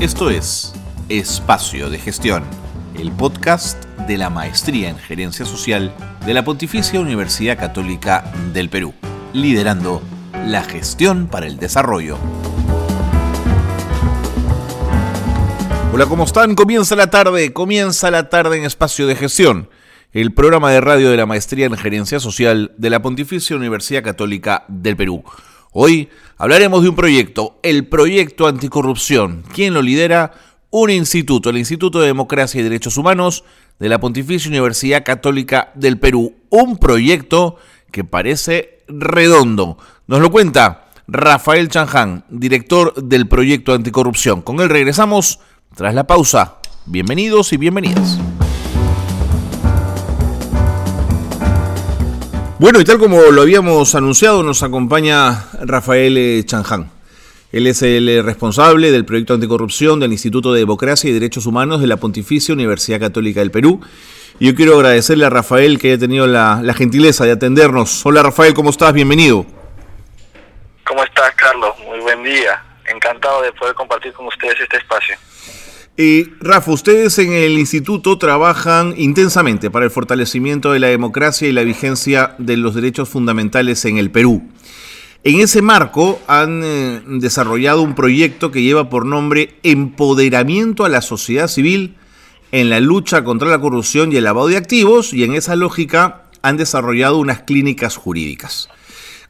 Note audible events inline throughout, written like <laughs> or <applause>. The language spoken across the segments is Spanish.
Esto es Espacio de Gestión, el podcast de la Maestría en Gerencia Social de la Pontificia Universidad Católica del Perú, liderando la gestión para el desarrollo. Hola, ¿cómo están? Comienza la tarde, comienza la tarde en Espacio de Gestión, el programa de radio de la Maestría en Gerencia Social de la Pontificia Universidad Católica del Perú. Hoy hablaremos de un proyecto, el Proyecto Anticorrupción. ¿Quién lo lidera? Un instituto, el Instituto de Democracia y Derechos Humanos de la Pontificia Universidad Católica del Perú. Un proyecto que parece redondo. Nos lo cuenta Rafael Chanján, director del Proyecto Anticorrupción. Con él regresamos tras la pausa. Bienvenidos y bienvenidas. Bueno, y tal como lo habíamos anunciado, nos acompaña Rafael eh, Chanján. Él es el eh, responsable del proyecto anticorrupción del Instituto de Democracia y Derechos Humanos de la Pontificia Universidad Católica del Perú. Y yo quiero agradecerle a Rafael que haya tenido la, la gentileza de atendernos. Hola Rafael, ¿cómo estás? Bienvenido. ¿Cómo estás, Carlos? Muy buen día. Encantado de poder compartir con ustedes este espacio. Eh, Rafa, ustedes en el instituto trabajan intensamente para el fortalecimiento de la democracia y la vigencia de los derechos fundamentales en el Perú. En ese marco han eh, desarrollado un proyecto que lleva por nombre Empoderamiento a la sociedad civil en la lucha contra la corrupción y el lavado de activos y en esa lógica han desarrollado unas clínicas jurídicas.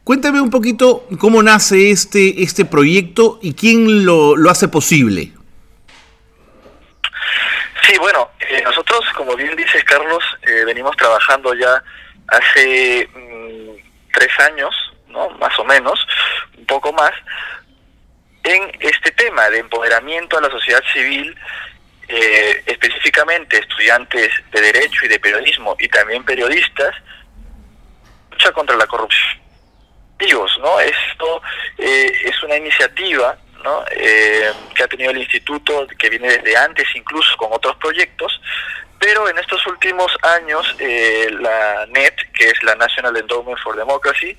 Cuéntame un poquito cómo nace este, este proyecto y quién lo, lo hace posible. Sí, bueno, eh, nosotros, como bien dices, Carlos, eh, venimos trabajando ya hace mm, tres años, ¿no? Más o menos, un poco más, en este tema de empoderamiento a la sociedad civil, eh, específicamente estudiantes de Derecho y de Periodismo y también periodistas, lucha contra la corrupción. ¿no? Esto es una iniciativa eh, que ha tenido el instituto, que viene desde antes incluso con otros proyectos, pero en estos últimos años eh, la NET, que es la National Endowment for Democracy,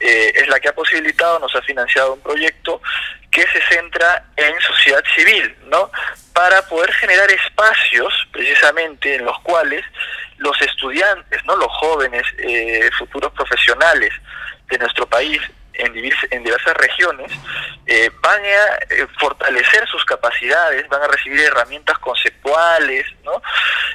eh, es la que ha posibilitado, nos ha financiado un proyecto que se centra en sociedad civil, ¿no? Para poder generar espacios precisamente en los cuales los estudiantes, ¿no? Los jóvenes, futuros profesionales de nuestro país en, en diversas regiones, eh, van a eh, fortalecer sus capacidades, van a recibir herramientas conceptuales, ¿no?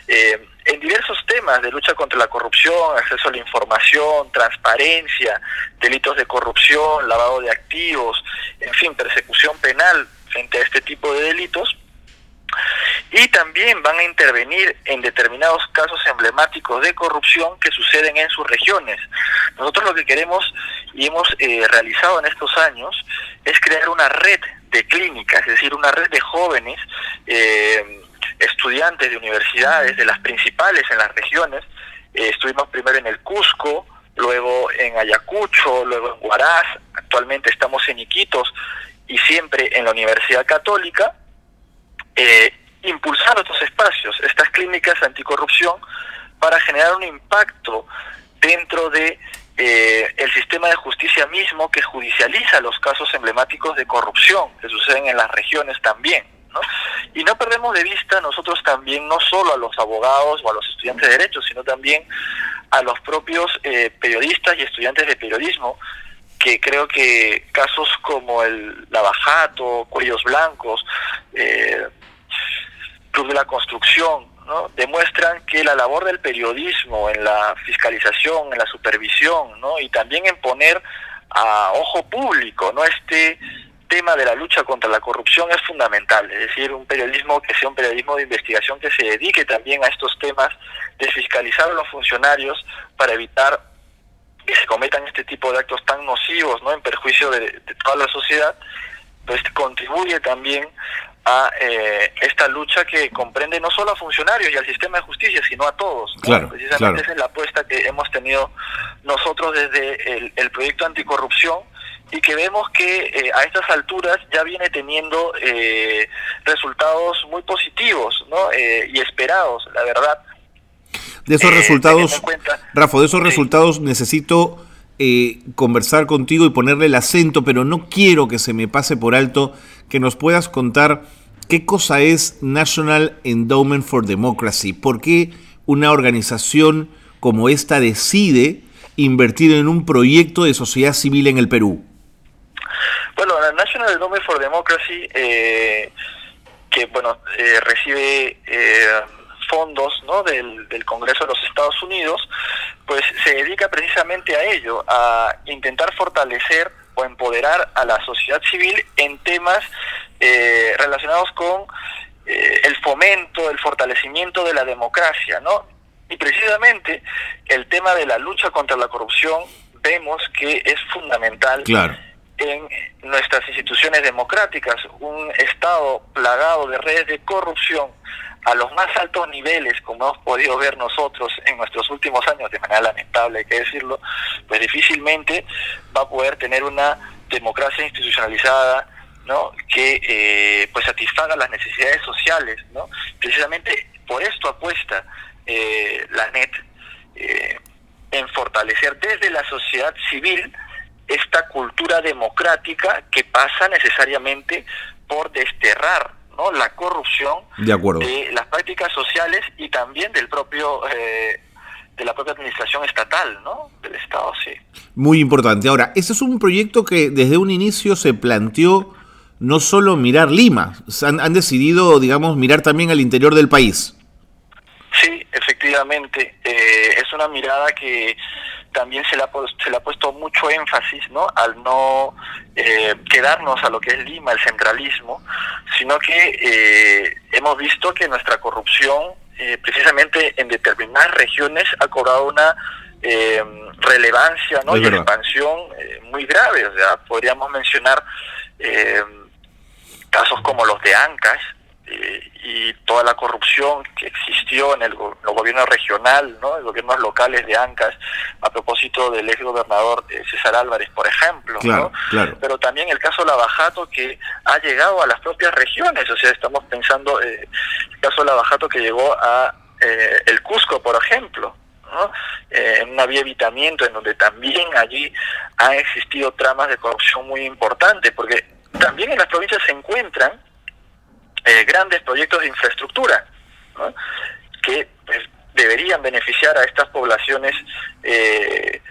Eh, en diversos temas de lucha contra la corrupción, acceso a la información, transparencia, delitos de corrupción, lavado de activos, en fin, persecución penal frente a este tipo de delitos y también van a intervenir en determinados casos emblemáticos de corrupción que suceden en sus regiones. Nosotros lo que queremos y hemos eh, realizado en estos años es crear una red de clínicas, es decir, una red de jóvenes, eh, estudiantes de universidades, de las principales en las regiones. Eh, estuvimos primero en el Cusco, luego en Ayacucho, luego en Huaraz, actualmente estamos en Iquitos y siempre en la Universidad Católica eh, impulsar estos espacios, estas clínicas anticorrupción, para generar un impacto dentro de eh, el sistema de justicia mismo que judicializa los casos emblemáticos de corrupción que suceden en las regiones también. Y no perdemos de vista nosotros también, no solo a los abogados o a los estudiantes de derecho, sino también a los propios eh, periodistas y estudiantes de periodismo, que creo que casos como el Lavajato, Cuellos Blancos, eh, Club de la Construcción, ¿no? demuestran que la labor del periodismo en la fiscalización, en la supervisión, ¿no? y también en poner a ojo público ¿no? este tema de la lucha contra la corrupción es fundamental, es decir, un periodismo que sea un periodismo de investigación que se dedique también a estos temas de fiscalizar a los funcionarios para evitar que se cometan este tipo de actos tan nocivos, ¿no? en perjuicio de, de toda la sociedad, pues contribuye también a eh, esta lucha que comprende no solo a funcionarios y al sistema de justicia, sino a todos. Precisamente esa es la apuesta que hemos tenido nosotros desde el, proyecto anticorrupción y que vemos que eh, a estas alturas ya viene teniendo eh, resultados muy positivos ¿no? y esperados, la verdad. De esos resultados, Rafa, de esos resultados necesito conversar contigo y ponerle el acento, pero no quiero que se me pase por alto que nos puedas contar ¿qué cosa es National Endowment for Democracy? ¿Por qué una organización como esta decide invertir en un proyecto de sociedad civil en el Perú? Bueno, la National Endowment for Democracy, eh, que bueno, eh, recibe eh, fondos ¿no? del, del, Congreso de los Estados Unidos, pues se dedica precisamente a ello, a intentar fortalecer o empoderar a la sociedad civil en temas eh, relacionados con eh, el fomento, el fortalecimiento de la democracia, ¿no? Y precisamente el tema de la lucha contra la corrupción vemos que es fundamental en nuestras instituciones democráticas. Un Estado plagado de redes de corrupción a los más altos niveles, como hemos podido ver nosotros en nuestros últimos años, de manera lamentable hay que decirlo, pues difícilmente va a poder tener una democracia institucionalizada, ¿no? que eh, pues satisfaga las necesidades sociales, ¿no? Precisamente por esto apuesta eh, la NET eh, en fortalecer desde la sociedad civil esta cultura democrática que pasa necesariamente por desterrar ¿no? la corrupción de, las prácticas sociales y también del propio eh, de la propia administración estatal, ¿no? Del Estado, sí. Muy importante. Ahora, ese es un proyecto que desde un inicio se planteó no solo mirar Lima, han, han decidido, digamos, mirar también al interior del país. Sí, efectivamente. Eh, es una mirada que también se le ha, se le ha puesto mucho énfasis ¿no? al no eh, quedarnos a lo que es Lima, el centralismo, sino que eh, hemos visto que nuestra corrupción, eh, precisamente en determinadas regiones, ha cobrado una relevancia ¿no? y expansión muy grave. O sea, podríamos mencionar casos como los de Ancash, eh, y toda la corrupción que existió en el, gobierno regional, ¿no? en gobiernos locales de Ancas, a propósito del ex gobernador eh, César Álvarez, por ejemplo. Pero también el caso Lavajato que ha llegado a las propias regiones, o sea, estamos pensando eh, el caso Lavajato que llegó a eh, el Cusco, por ejemplo. ¿no? en un evitamiento en donde también allí han existido tramas de corrupción muy importantes, porque también en las provincias se encuentran eh, grandes proyectos de infraestructura que pues, deberían beneficiar a estas poblaciones eh,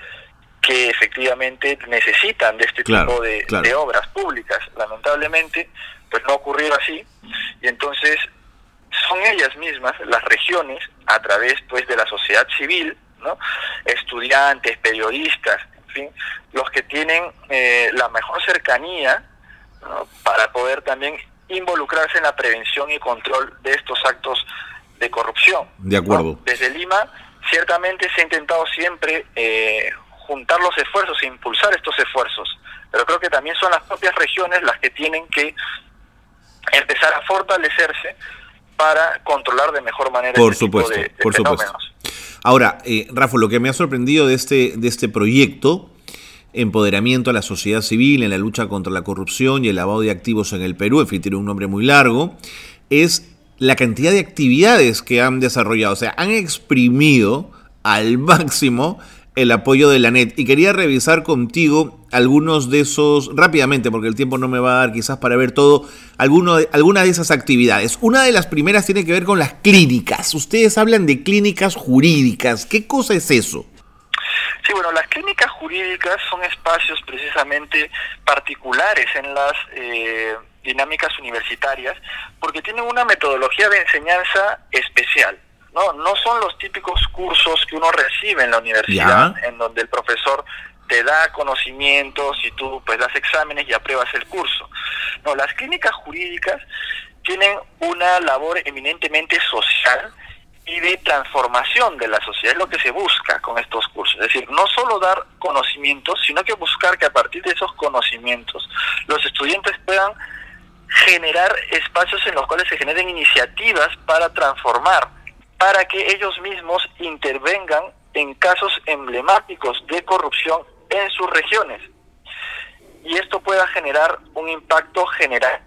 que efectivamente necesitan de este tipo de, obras públicas. Lamentablemente, pues no ocurrió así y entonces son ellas mismas, las regiones, a través pues de la sociedad civil, ¿no? estudiantes, periodistas, en fin, los que tienen eh, la mejor cercanía para poder también involucrarse en la prevención y control de estos actos de corrupción. De acuerdo. Desde Lima, ciertamente se ha intentado siempre eh, juntar los esfuerzos e impulsar estos esfuerzos, pero creo que también son las propias regiones las que tienen que empezar a fortalecerse para controlar de mejor manera por este supuesto, tipo de, por supuesto. Ahora, eh, Rafa, lo que me ha sorprendido de este, de este proyecto empoderamiento a la sociedad civil en la lucha contra la corrupción y el lavado de activos en el Perú, en fin, tiene un nombre muy largo, es la cantidad de actividades que han desarrollado, o sea, han exprimido al máximo el apoyo de la NET. Y quería revisar contigo algunos de esos, rápidamente, porque el tiempo no me va a dar quizás para ver todo, alguno de, de esas actividades. Una de las primeras tiene que ver con las clínicas. Ustedes hablan de clínicas jurídicas. ¿Qué cosa es eso? Sí, bueno, las clínicas jurídicas son espacios precisamente particulares en las eh, dinámicas universitarias porque tienen una metodología de enseñanza especial. No, no son los típicos cursos que uno recibe en la universidad, en donde el profesor te da conocimientos y tú pues das exámenes y apruebas el curso. No, las clínicas jurídicas tienen una labor eminentemente social y de transformación de la sociedad, es lo que se busca con estos cursos. Es decir, no solo dar conocimientos, sino que buscar que a partir de esos conocimientos los estudiantes puedan generar espacios en los cuales se generen iniciativas para transformar, para que ellos mismos intervengan en casos emblemáticos de corrupción en sus regiones. Y esto pueda generar un impacto general,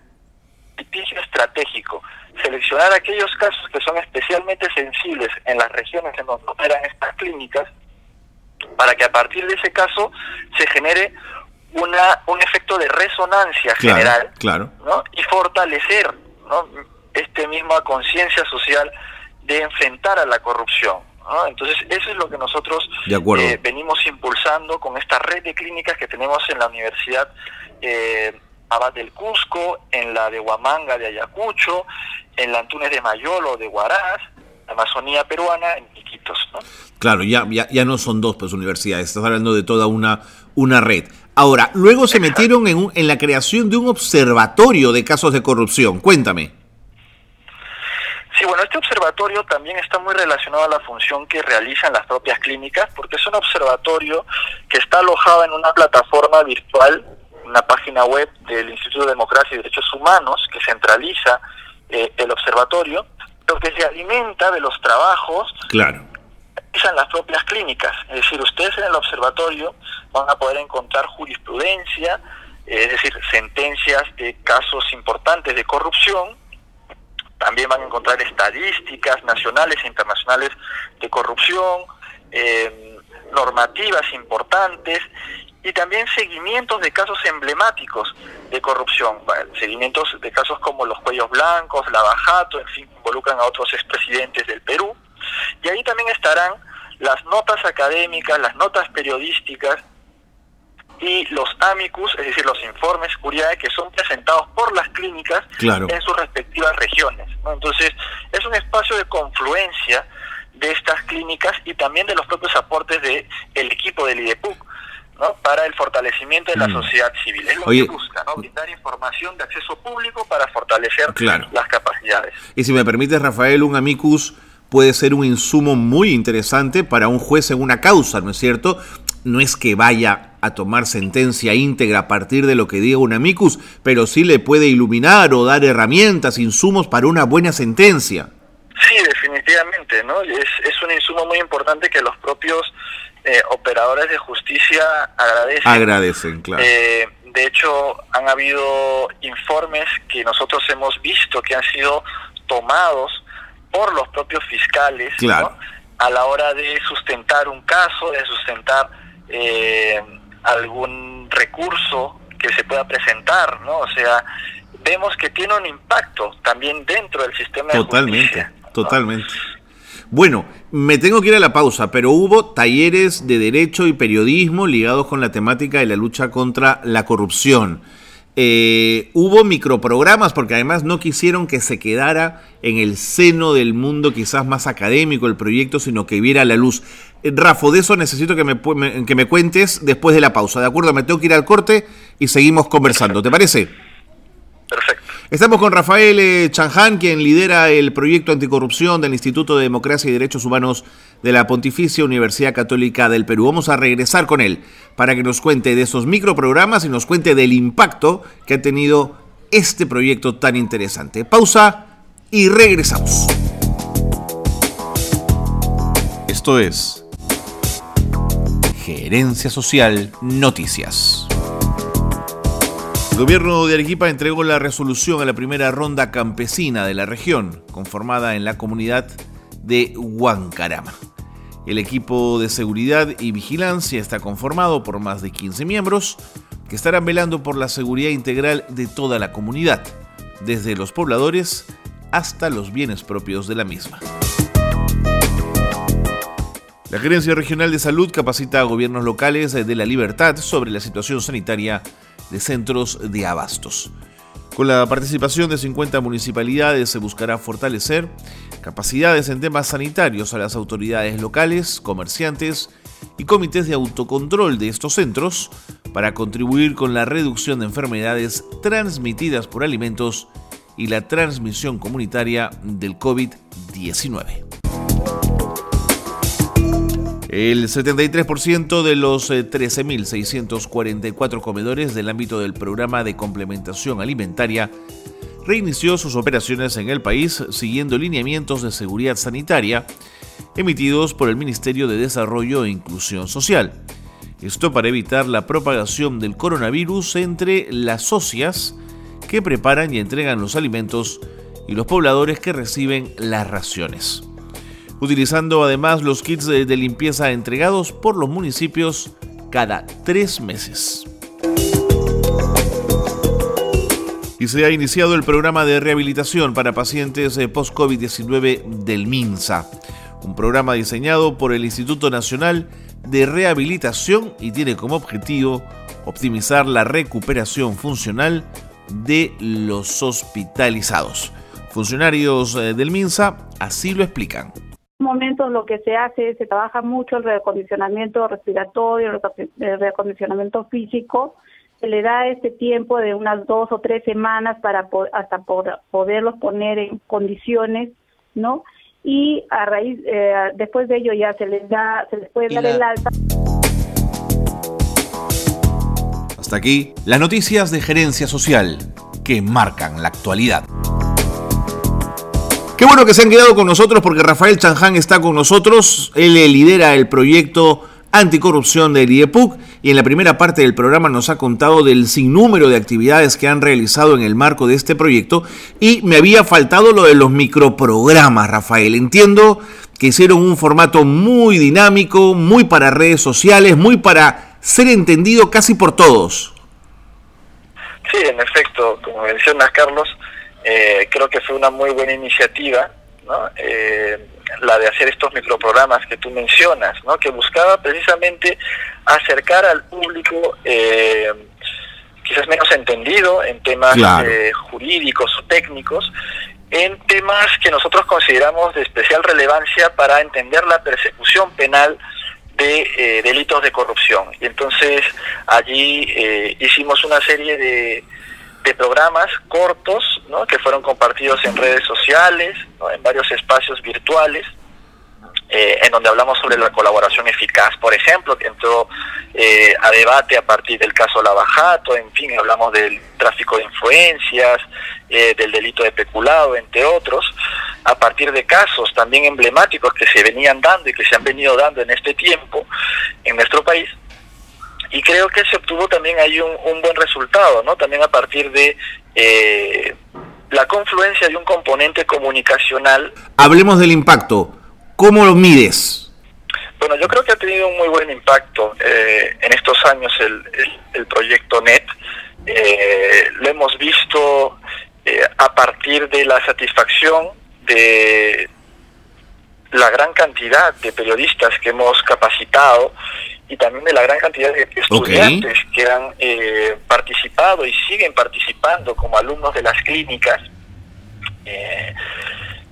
estratégico seleccionar aquellos casos que son especialmente sensibles en las regiones en donde operan estas clínicas, para que a partir de ese caso se genere una, un efecto de resonancia general claro. ¿no? y fortalecer ¿no? esta misma conciencia social de enfrentar a la corrupción. Entonces, eso es lo que nosotros eh, venimos impulsando con esta red de clínicas que tenemos en la Universidad eh, Abad del Cusco, en la de Huamanga de Ayacucho, en la Antunes de Mayolo de Huaraz, la Amazonía peruana, en Iquitos. ¿no? Claro, ya, ya, ya no son dos pues, universidades, estás hablando de toda una, una red. Ahora, luego se metieron en, en la creación de un observatorio de casos de corrupción. Cuéntame. Sí, bueno, este observatorio también está muy relacionado a la función que realizan las propias clínicas, porque es un observatorio que está alojado en una plataforma virtual, una página web del Instituto de Democracia y Derechos Humanos, que centraliza eh, el observatorio, pero que se alimenta de los trabajos claro. que realizan las propias clínicas. Es decir, ustedes en el observatorio van a poder encontrar jurisprudencia, eh, es decir, sentencias de casos importantes de corrupción, también van a encontrar estadísticas nacionales e internacionales de corrupción, eh, normativas importantes y también seguimientos de casos emblemáticos de corrupción, seguimientos de casos como los cuellos blancos, la bajato, en fin, involucran a otros expresidentes del Perú. Y ahí también estarán las notas académicas, las notas periodísticas y los amicus, es decir, los informes curiae que son presentados por las clínicas en sus respectivas regiones. Entonces, es un espacio de confluencia de estas clínicas y también de los propios aportes del el equipo del IDEPUC. ¿No? para el fortalecimiento de la mm. sociedad civil. Es lo que busca, ¿no? brindar información de acceso público para fortalecer las capacidades. Y si me permite, Rafael, un amicus puede ser un insumo muy interesante para un juez en una causa, ¿no es cierto? No es que vaya a tomar sentencia íntegra a partir de lo que diga un amicus, pero sí le puede iluminar o dar herramientas, insumos para una buena sentencia. Sí, definitivamente, ¿no? Es, es un insumo muy importante que los propios eh, operadores de justicia agradecen. Agradecen, claro. Eh, de hecho, han habido informes que nosotros hemos visto que han sido tomados por los propios fiscales a la hora de sustentar un caso, de sustentar eh, algún recurso que se pueda presentar, ¿no? O sea, vemos que tiene un impacto también dentro del sistema totalmente, de justicia. Totalmente, Bueno, me tengo que ir a la pausa, pero hubo talleres de derecho y periodismo ligados con la temática de la lucha contra la corrupción. Eh, hubo microprogramas porque además no quisieron que se quedara en el seno del mundo quizás más académico el proyecto, sino que viera la luz. Eh, Rafo, de eso necesito que me, que me cuentes después de la pausa, ¿de acuerdo? Me tengo que ir al corte y seguimos conversando, ¿te parece? Estamos con Rafael eh, Chanján, quien lidera el proyecto anticorrupción del Instituto de Democracia y Derechos Humanos de la Pontificia Universidad Católica del Perú. Vamos a regresar con él para que nos cuente de esos microprogramas y nos cuente del impacto que ha tenido este proyecto tan interesante. Pausa y regresamos. Esto es Gerencia Social Noticias. El gobierno de Arequipa entregó la resolución a la primera ronda campesina de la región, conformada en la comunidad de Huancarama. El equipo de seguridad y vigilancia está conformado por más de 15 miembros que estarán velando por la seguridad integral de toda la comunidad, desde los pobladores hasta los bienes propios de la misma. La Gerencia Regional de Salud capacita a gobiernos locales de la libertad sobre la situación sanitaria de centros de abastos. Con la participación de 50 municipalidades se buscará fortalecer capacidades en temas sanitarios a las autoridades locales, comerciantes y comités de autocontrol de estos centros para contribuir con la reducción de enfermedades transmitidas por alimentos y la transmisión comunitaria del COVID-19. El 73% de los 13.644 eh, comedores del ámbito del programa de complementación alimentaria reinició sus operaciones en el país siguiendo lineamientos de seguridad sanitaria emitidos por el Ministerio de Desarrollo e Inclusión Social. Esto para evitar la propagación del coronavirus entre las socias que preparan y entregan los alimentos y los pobladores que reciben las raciones utilizando además los kits de, limpieza entregados por los municipios cada tres meses. y se ha iniciado el programa de rehabilitación para pacientes eh, post-COVID-19 del MINSA, un programa diseñado por el Instituto Nacional de Rehabilitación y tiene como objetivo optimizar la recuperación funcional de los hospitalizados. Funcionarios eh, del MINSA así lo explican. En momentos lo que se hace, se trabaja mucho el reacondicionamiento respiratorio, el reacondicionamiento físico, se le da este tiempo de unas dos o tres semanas para hasta poderlos poner en condiciones, ¿no? Y a raíz, eh, después de ello ya se les da, se les puede dar el alta. Hasta aquí las noticias de gerencia social que marcan la actualidad. Qué bueno que se han quedado con nosotros porque Rafael Chanján está con nosotros. Él lidera el proyecto anticorrupción del IEPUC y en la primera parte del programa nos ha contado del sinnúmero de actividades que han realizado en el marco de este proyecto y me había faltado lo de los microprogramas, Rafael. Entiendo que hicieron un formato muy dinámico, muy para redes sociales, muy para ser entendido casi por todos. Sí, en efecto, como mencionas Carlos, eh, creo que fue una muy buena iniciativa, ¿no? Eh, la de hacer estos microprogramas que tú mencionas, ¿no? que buscaba precisamente acercar al público eh, quizás menos entendido en temas eh, jurídicos o técnicos, en temas que nosotros consideramos de especial relevancia para entender la persecución penal de eh, delitos de corrupción. Y entonces allí hicimos una serie de, de programas cortos que fueron compartidos en redes sociales, en varios espacios virtuales, eh, en donde hablamos sobre la colaboración eficaz, por ejemplo, que entró eh, a debate a partir del caso Lavajato, en fin, hablamos del tráfico de influencias, eh, del delito de peculado, entre otros, a partir de casos también emblemáticos que se venían dando y que se han venido dando en este tiempo en nuestro país, y creo que se obtuvo también ahí un, buen resultado, ¿no? También a partir de eh, la confluencia de un componente comunicacional. Hablemos del impacto. ¿Cómo lo mides? Bueno, yo creo que ha tenido un muy buen impacto eh, en estos años el, el, proyecto NET. Eh, lo hemos visto a partir de la satisfacción de la gran cantidad de periodistas que hemos capacitado y también de la gran cantidad de estudiantes que han eh, participado y siguen participando como alumnos de las clínicas eh,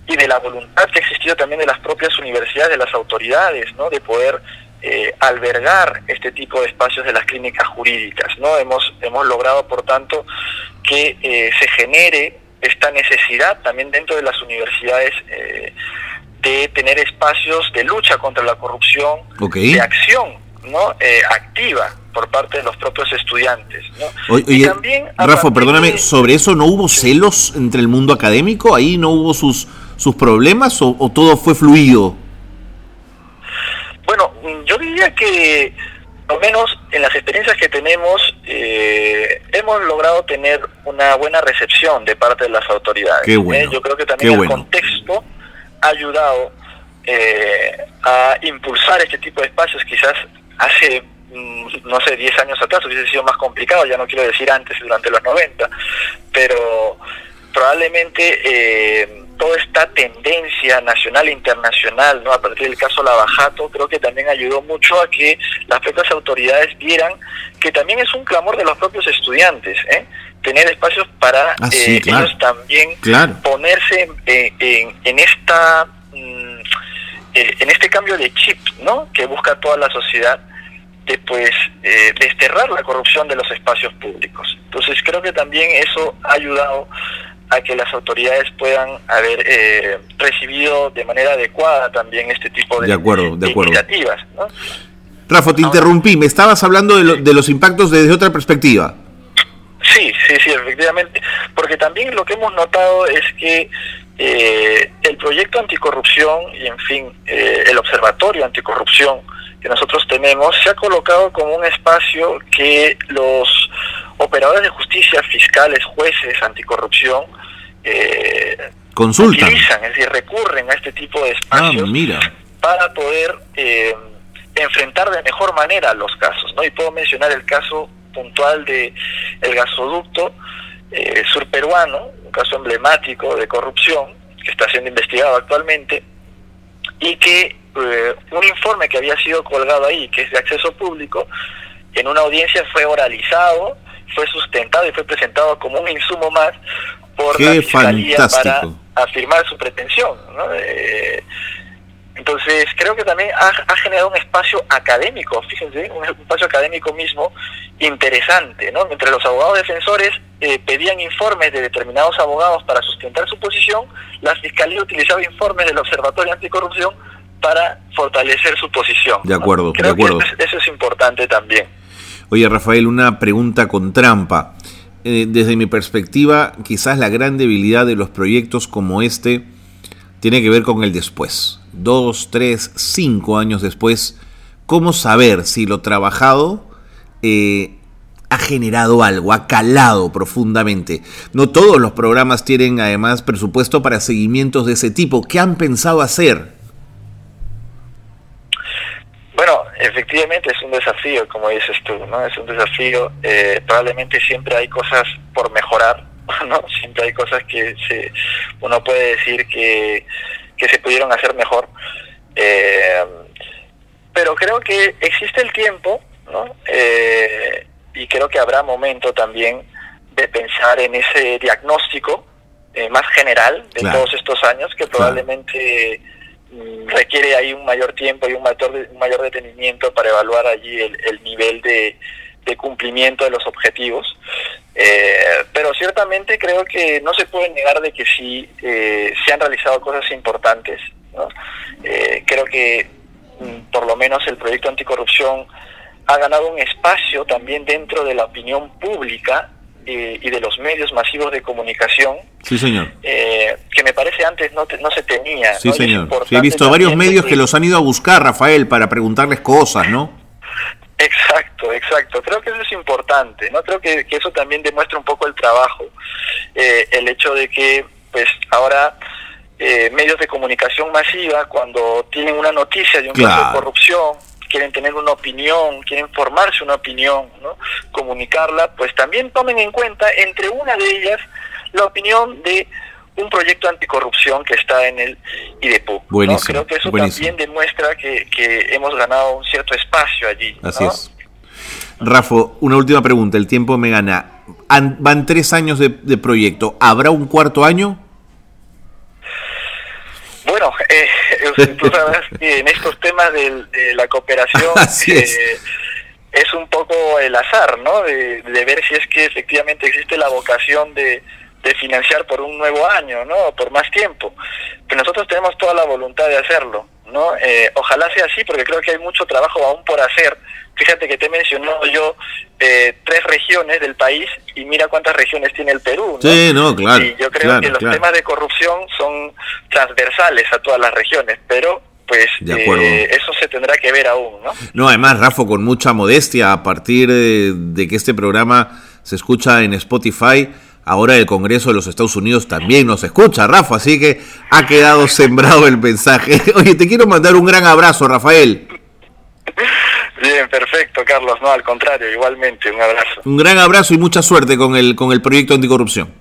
y de la voluntad que ha existido también de las propias universidades, de las autoridades, ¿no? de poder eh, albergar este tipo de espacios de las clínicas jurídicas. ¿no? Hemos, hemos logrado, por tanto, que se genere esta necesidad también dentro de las universidades de tener espacios de lucha contra la corrupción, de acción ¿no? Eh, activa por parte de los propios estudiantes. ¿no? y también, Rafa, perdóname, ¿sobre eso no hubo celos entre el mundo académico? ¿Ahí no hubo sus, sus problemas o, todo fue fluido? Bueno, yo diría que, al menos en las experiencias que tenemos, eh, hemos logrado tener una buena recepción de parte de las autoridades. Qué bueno, ¿eh? Yo creo que también el contexto ha ayudado a impulsar este tipo de espacios, quizás hace, mm, no sé, 10 años atrás hubiese sido más complicado, ya no quiero decir antes, durante los 90, pero probablemente eh, toda esta tendencia nacional e internacional, ¿no? a partir del caso Lavajato, creo que también ayudó mucho a que las propias autoridades vieran que también es un clamor de los propios estudiantes, ¿eh? Tener espacios para ah, eh, ellos también ponerse en, en esta eh, en este cambio de chip ¿no? que busca toda la sociedad de pues eh, desterrar la corrupción de los espacios públicos. Entonces creo que también eso ha ayudado a que las autoridades puedan haber eh, recibido de manera adecuada también este tipo de, iniciativas. Rafa, te interrumpí, me estabas hablando de, de los impactos desde otra perspectiva. Sí, sí, sí, efectivamente, porque también lo que hemos notado es que eh, el proyecto anticorrupción y, en fin, eh, el observatorio anticorrupción que nosotros tenemos se ha colocado como un espacio que los operadores de justicia, fiscales, jueces anticorrupción, eh, consultan, utilizan, es decir, recurren a este tipo de espacios ah, para poder eh, enfrentar de mejor manera los casos. ¿no? Y puedo mencionar el caso puntual de el gasoducto eh, surperuano, un caso emblemático de corrupción que está siendo investigado actualmente, y que eh, un informe que había sido colgado ahí, que es de acceso público, en una audiencia fue oralizado, fue sustentado y fue presentado como un insumo más por la fiscalía para afirmar su pretensión. Eh, entonces, creo que también ha, generado un espacio académico, fíjense, un espacio académico mismo interesante, ¿no? Entre los abogados defensores eh, pedían informes de determinados abogados para sustentar su posición, la Fiscalía utilizaba informes del Observatorio Anticorrupción para fortalecer su posición. De acuerdo, de acuerdo. eso, es, importante también. Oye, Rafael, una pregunta con trampa. Eh, desde mi perspectiva, quizás la gran debilidad de los proyectos como este tiene que ver con el después. Dos, tres, cinco años después, ¿cómo saber si lo trabajado eh, ha generado algo, ha calado profundamente? No todos los programas tienen además presupuesto para seguimientos de ese tipo. ¿Qué han pensado hacer? Bueno, efectivamente es un desafío, como dices tú, ¿no? Es un desafío. Eh, probablemente siempre hay cosas por mejorar, <laughs> ¿no? Siempre hay cosas que se, uno puede decir que, que se pudieron hacer mejor. Eh, pero creo que existe el tiempo, ¿no? Eh, y creo que habrá momento también de pensar en ese diagnóstico más general de todos estos años que probablemente Mm, requiere ahí un mayor tiempo y un mayor, un mayor detenimiento para evaluar allí el, nivel de, cumplimiento de los objetivos. Eh, pero ciertamente creo que no se puede negar de que sí eh, se han realizado cosas importantes. Eh, creo que mm, por lo menos el proyecto anticorrupción ha ganado un espacio también dentro de la opinión pública y, de los medios masivos de comunicación. Sí, señor. Eh, que me parece antes no, no se tenía. Sí, señor. he visto varios medios que, los han ido a buscar, Rafael, para preguntarles cosas, ¿no? Exacto, exacto. Creo que eso es importante, ¿no? Creo que, eso también demuestra un poco el trabajo. Eh, el hecho de que, pues, ahora eh, medios de comunicación masiva, cuando tienen una noticia de un caso de corrupción, quieren tener una opinión, quieren formarse una opinión, ¿no? comunicarla, pues también tomen en cuenta, entre una de ellas, la opinión de un proyecto anticorrupción que está en el IDEPU. Creo que eso también demuestra que, hemos ganado un cierto espacio allí. Así es. Rafa, una última pregunta, el tiempo me gana. van tres años de, de proyecto, ¿habrá un cuarto año? Bueno, eh, <laughs> tú sabes que en estos temas de, la cooperación eh, es. un poco el azar, ¿no? De, ver si es que efectivamente existe la vocación de, financiar por un nuevo año, ¿no? Por más tiempo. Pero nosotros tenemos toda la voluntad de hacerlo, ¿no? Eh, ojalá sea así, porque creo que hay mucho trabajo aún por hacer Fíjate que te he mencionado yo eh, tres regiones del país y mira cuántas regiones tiene el Perú. ¿no? Sí, no, claro. Y yo creo que los temas de corrupción son transversales a todas las regiones, pero pues eh, eso se tendrá que ver aún, ¿no? No, además, Rafa, con mucha modestia, a partir de, que este programa se escucha en Spotify, ahora el Congreso de los Estados Unidos también nos escucha, Rafa, así que ha quedado sembrado el mensaje. <laughs> Oye, te quiero mandar un gran abrazo, Rafael. Bien, perfecto, Carlos. No, al contrario, igualmente, un abrazo. Un gran abrazo y mucha suerte con el, con el proyecto anticorrupción.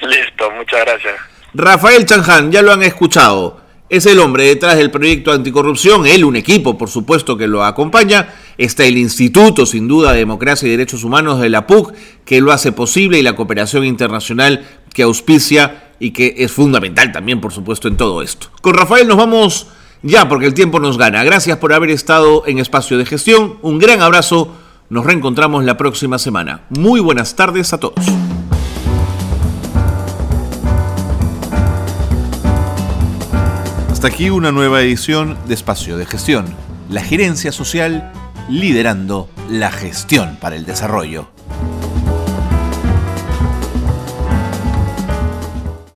Listo, muchas gracias. Rafael Chanján, ya lo han escuchado. Es el hombre detrás del proyecto anticorrupción, él un equipo, por supuesto, que lo acompaña. Está el Instituto, sin duda, de Democracia y Derechos Humanos de la PUC, que lo hace posible, y la cooperación internacional que auspicia y que es fundamental también, por supuesto, en todo esto. Con Rafael nos vamos ya porque el tiempo nos gana. Gracias por haber estado en Espacio de Gestión. Un gran abrazo. Nos reencontramos la próxima semana. Muy buenas tardes a todos. Hasta aquí una nueva edición de Espacio de Gestión. La gerencia social liderando la gestión para el desarrollo.